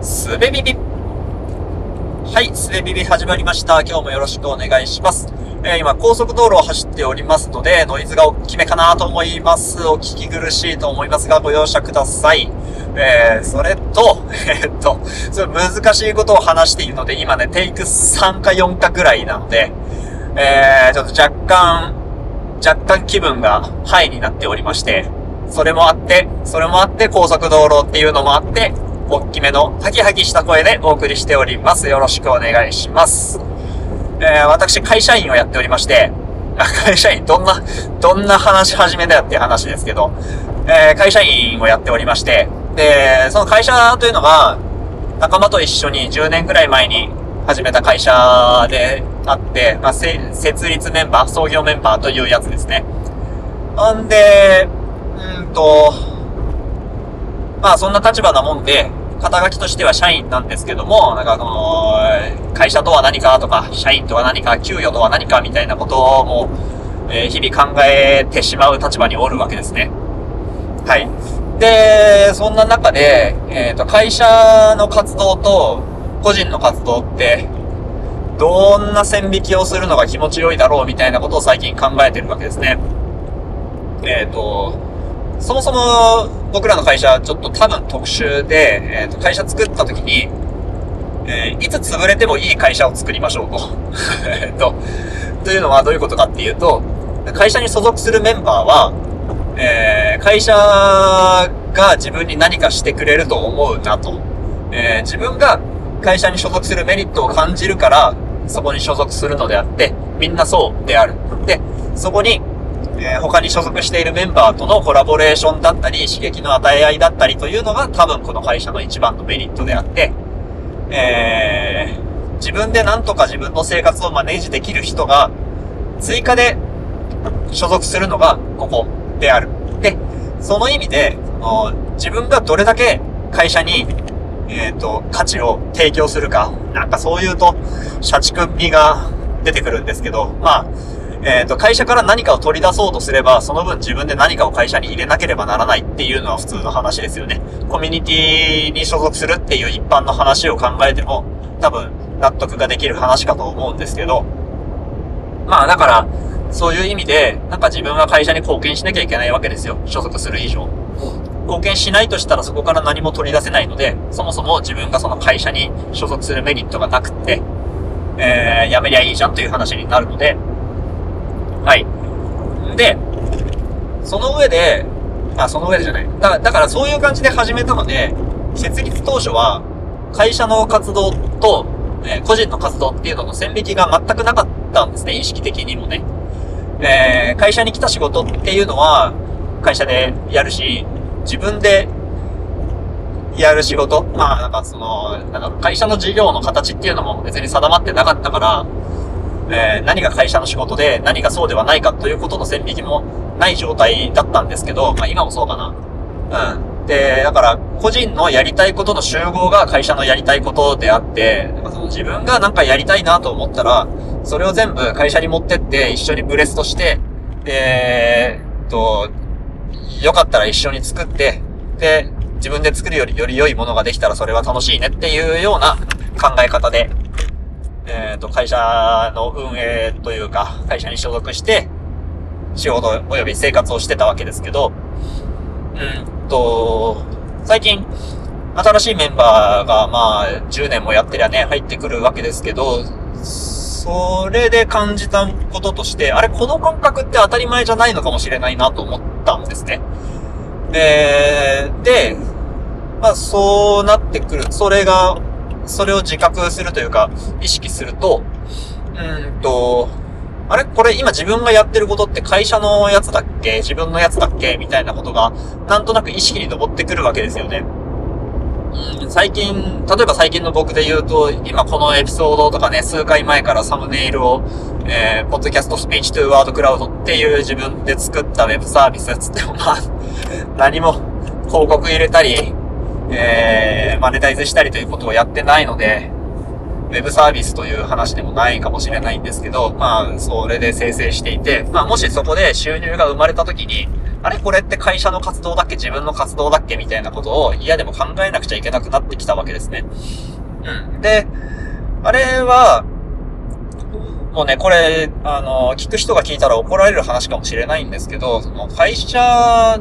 すべビビ。はい、すべビビ始まりました。今日もよろしくお願いします。えー、今、高速道路を走っておりますので、ノイズが大きめかなと思います。お聞き苦しいと思いますが、ご容赦ください。えー、それと、えー、っと、それ難しいことを話しているので、今ね、テイク3か4かぐらいなので、えー、ちょっと若干、若干気分がハイになっておりまして、それもあって、それもあって高速道路っていうのもあって、大きめのハキハキした声でお送りしております。よろしくお願いします。えー、私、会社員をやっておりまして、会社員、どんな、どんな話始めだよっていう話ですけど、えー、会社員をやっておりまして、で、その会社というのが、仲間と一緒に10年くらい前に始めた会社であって、まあ、設立メンバー、創業メンバーというやつですね。なんで、うんと、まあそんな立場なもんで、肩書きとしては社員なんですけども、なんかあの会社とは何かとか、社員とは何か、給与とは何かみたいなことも、え、日々考えてしまう立場におるわけですね。はい。で、そんな中で、えっ、ー、と、会社の活動と個人の活動って、どんな線引きをするのが気持ちよいだろうみたいなことを最近考えてるわけですね。えっ、ー、と、そもそも僕らの会社ちょっと多分特殊で、えっ、ー、と、会社作った時に、えー、いつ潰れてもいい会社を作りましょうと。えっと、というのはどういうことかっていうと、会社に所属するメンバーは、えー、会社が自分に何かしてくれると思うなと。えー、自分が会社に所属するメリットを感じるから、そこに所属するのであって、みんなそうである。で、そこにえー、他に所属しているメンバーとのコラボレーションだったり、刺激の与え合いだったりというのが多分この会社の一番のメリットであって、えー、自分で何とか自分の生活をマネージできる人が追加で所属するのがここである。で、その意味で、自分がどれだけ会社に、えっ、ー、と、価値を提供するか、なんかそういうと、社畜味が出てくるんですけど、まあ、えっ、ー、と、会社から何かを取り出そうとすれば、その分自分で何かを会社に入れなければならないっていうのは普通の話ですよね。コミュニティに所属するっていう一般の話を考えても、多分納得ができる話かと思うんですけど、まあだから、そういう意味で、なんか自分は会社に貢献しなきゃいけないわけですよ。所属する以上。貢献しないとしたらそこから何も取り出せないので、そもそも自分がその会社に所属するメリットがなくって、えー、辞めりゃいいじゃんという話になるので、はい。で、その上で、あ、その上でじゃない。だだからそういう感じで始めたので、設立当初は、会社の活動と、えー、個人の活動っていうのの線引きが全くなかったんですね、意識的にもね。えー、会社に来た仕事っていうのは、会社でやるし、自分でやる仕事まあ、なんかその、なんか会社の事業の形っていうのも別に定まってなかったから、えー、何が会社の仕事で何がそうではないかということの線引きもない状態だったんですけど、まあ今もそうかな。うん。で、だから個人のやりたいことの集合が会社のやりたいことであって、その自分がなんかやりたいなと思ったら、それを全部会社に持ってって一緒にブレストして、えー、と、よかったら一緒に作って、で、自分で作るよりより良いものができたらそれは楽しいねっていうような考え方でえっ、ー、と、会社の運営というか、会社に所属して、仕事及び生活をしてたわけですけど、うんと、最近、新しいメンバーが、まあ、10年もやってりゃね、入ってくるわけですけど、それで感じたこととして、あれ、この感覚って当たり前じゃないのかもしれないなと思ったんですね。えー、で、まあ、そうなってくる。それがそれを自覚するというか、意識すると、うんと、あれ？これ今自分がやってることって会社のやつだっけ？自分のやつだっけ？みたいなことが、なんとなく意識に上ってくるわけですよね。うん、最近、例えば最近の僕で言うと、今このエピソードとかね、数回前からサムネイルを、えー、ポッドキャストスピーチトゥーワードクラウドっていう自分で作ったウェブサービスつっても、まあ、何も広告入れたり、えー、マネタイズしたりということをやってないので、ウェブサービスという話でもないかもしれないんですけど、まあ、それで生成していて、まあ、もしそこで収入が生まれた時に、あれ？これって会社の活動だっけ？自分の活動だっけ？みたいなことを嫌でも考えなくちゃいけなくなってきたわけですね。うん。で、あれは、もうね、これ、あの、聞く人が聞いたら怒られる話かもしれないんですけど、その会社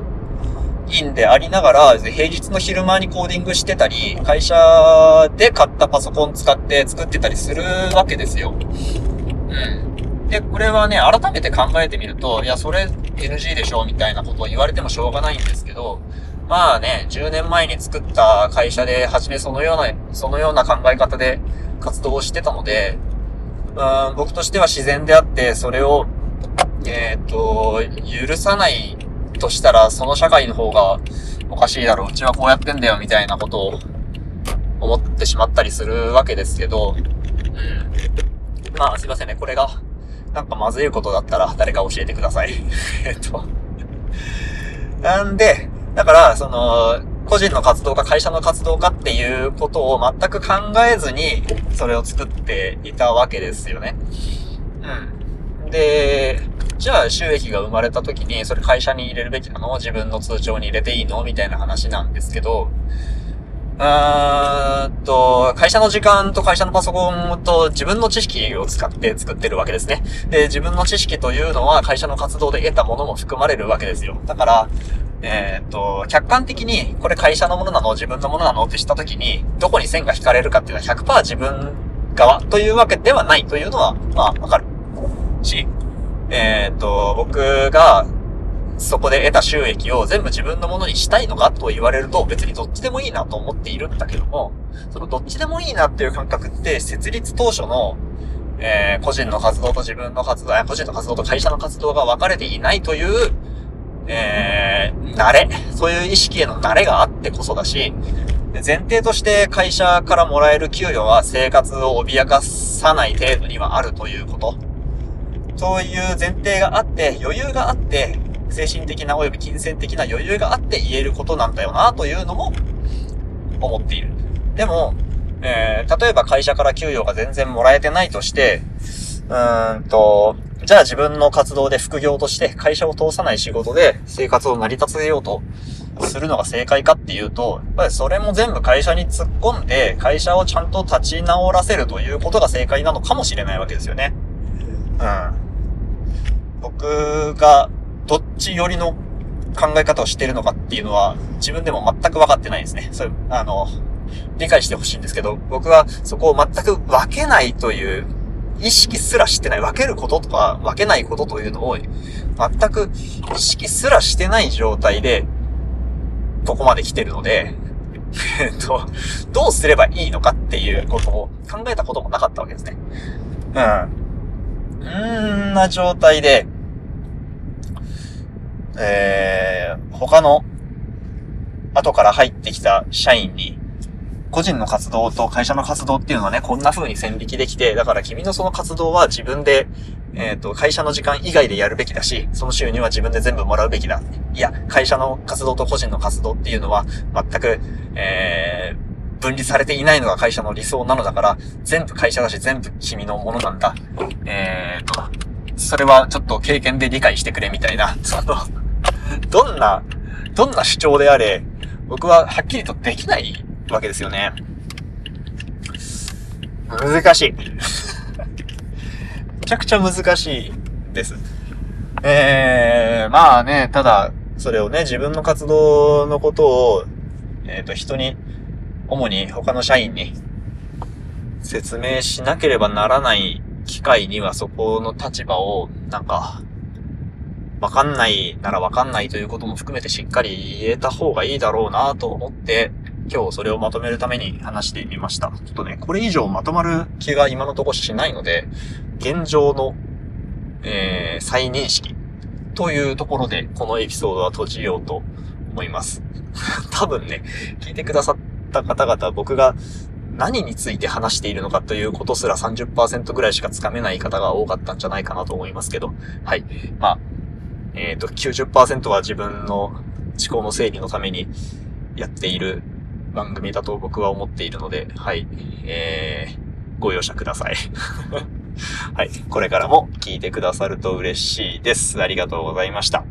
員でありながら、平日の昼間にコーディングしてたり、会社で買ったパソコン使って作ってたりするわけですよ。うん。で、これはね、改めて考えてみると、いや、それ NG でしょみたいなことを言われてもしょうがないんですけど、まあね、10年前に作った会社で、初めそのような、そのような考え方で活動をしてたので、うん僕としては自然であって、それを、えっ、ー、と、許さないとしたら、その社会の方がおかしいだろう。うちはこうやってんだよ、みたいなことを思ってしまったりするわけですけど、まあ、すいませんね。これが、なんかまずいことだったら誰か教えてください。えっと。なんで、だから、その、個人の活動か会社の活動かっていうことを全く考えずに、それを作っていたわけですよね。うん。で、じゃあ収益が生まれた時に、それ会社に入れるべきなの？自分の通帳に入れていいの？みたいな話なんですけど、うーんと、会社の時間と会社のパソコンと自分の知識を使って作ってるわけですね。で、自分の知識というのは会社の活動で得たものも含まれるわけですよ。だから、えっ、と、客観的にこれ会社のものなの？自分のものなの？って知った時に、どこに線が引かれるかっていうのは100%自分側というわけではないというのは、まあ、わかる。し、えっ、と、僕がそこで得た収益を全部自分のものにしたいのかと言われると別にどっちでもいいなと思っているんだけども、そのどっちでもいいなっていう感覚って設立当初のえー、個人の活動と自分の活動、個人の活動と会社の活動が分かれていないというえー、慣れ、そういう意識への慣れがあってこそだし、前提として会社からもらえる給与は生活を脅かさない程度にはあるということ。そういう前提があって、余裕があって、精神的な及び金銭的な余裕があって言えることなんだよなというのも思っている。でも、えー、例えば会社から給与が全然もらえてないとして、うーんと、じゃあ自分の活動で副業として会社を通さない仕事で生活を成り立てようとするのが正解かっていうと、やっぱりそれも全部会社に突っ込んで会社をちゃんと立ち直らせるということが正解なのかもしれないわけですよね。うん。僕がどっち寄りの考え方をしてるのかっていうのは自分でも全く分かってないですね。それ、あの、理解してほしいんですけど、僕はそこを全く分けないという意識すらしてない、分けることとか分けないことというのを全く意識すらしてない状態で、ここまで来てるので、えっと、どうすればいいのかっていうことを考えたこともなかったわけですね。うん。んな状態で、えー、他の後から入ってきた社員に個人の活動と会社の活動っていうのはね、こんな風に線引きできて、だから君のその活動は自分で、えっ、ー、と、会社の時間以外でやるべきだし、その収入は自分で全部もらうべきだ。いや、会社の活動と個人の活動っていうのは、全く、えー、分離されていないのが会社の理想なのだから、全部会社だし、全部君のものなんだ。えーと、それはちょっと経験で理解してくれみたいな、その、どんな、どんな主張であれ、僕ははっきりとできないわけですよね。難しい。めちゃくちゃ難しいです。えー、まあね、ただ、それをね、自分の活動のことを、えっ、ー、と、人に、主に他の社員に説明しなければならない機会にはそこの立場を、なんか、わかんないならわかんないということも含めてしっかり言えた方がいいだろうなと思って、今日それをまとめるために話してみました。ちょっとね、これ以上まとまる気が今のところしないので、現状の、えー、再認識というところでこのエピソードは閉じようと思います。多分ね、聞いてくださった方々、僕が何について話しているのかということすら30%ぐらいしかつかめない方が多かったんじゃないかなと思いますけど、はい。まあ、えっ、ー、と、90%は自分の思考の整理のためにやっている番組だと僕は思っているので、はい、えー、ご容赦ください。はい、これからも聞いてくださると嬉しいです。ありがとうございました。